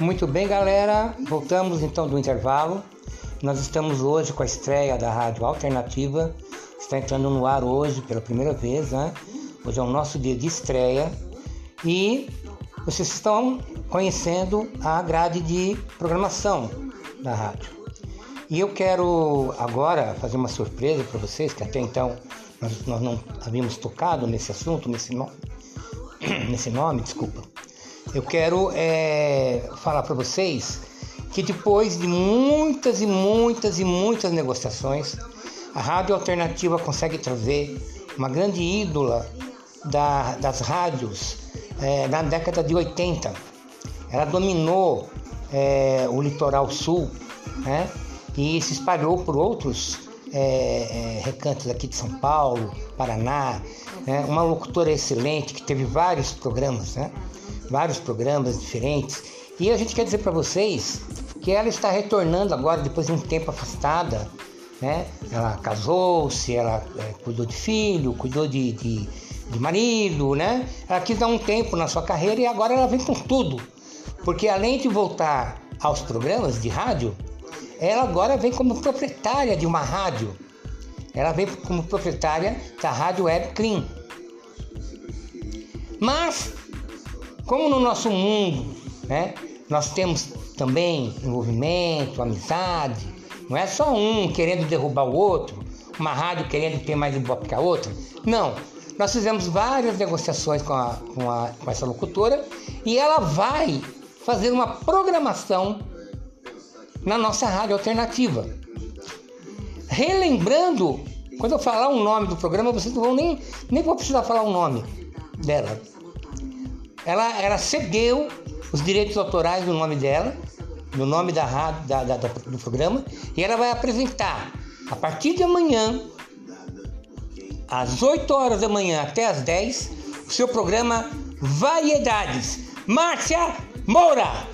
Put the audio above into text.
Muito bem, galera. Voltamos então do intervalo. Nós estamos hoje com a estreia da Rádio Alternativa. Está entrando no ar hoje pela primeira vez, né? Hoje é o nosso dia de estreia. E vocês estão conhecendo a grade de programação da rádio. E eu quero agora fazer uma surpresa para vocês, que até então nós, nós não havíamos tocado nesse assunto, nesse nome, nesse nome, desculpa. Eu quero é, falar para vocês que depois de muitas e muitas e muitas negociações, a rádio alternativa consegue trazer uma grande ídola da, das rádios é, na década de 80. Ela dominou é, o litoral sul né, e se espalhou por outros é, é recantos aqui de São Paulo, Paraná. Né, uma locutora excelente que teve vários programas. Né, vários programas diferentes. E a gente quer dizer para vocês que ela está retornando agora, depois de um tempo afastada. Né? Ela casou-se, ela é, cuidou de filho, cuidou de, de, de, marido, né? Ela quis dar um tempo na sua carreira e agora ela vem com tudo. Porque além de voltar aos programas de rádio, ela agora vem como proprietária de uma rádio. Ela vem como proprietária da Rádio Web Clean. Mas como no nosso mundo, né, nós temos também envolvimento, amizade, não é só um querendo derrubar o outro, uma rádio querendo ter mais ibope que a outra. Não. Nós fizemos várias negociações com, a, com, a, com essa locutora e ela vai fazer uma programação na nossa rádio alternativa. Relembrando, quando eu falar o nome do programa, vocês não vão nem, nem vou precisar falar o nome dela ela, ela cedeu os direitos autorais do nome dela, no nome da rádio, da, da, do programa, e ela vai apresentar a partir de amanhã, às 8 horas da manhã até às 10, o seu programa Variedades. Márcia Moura!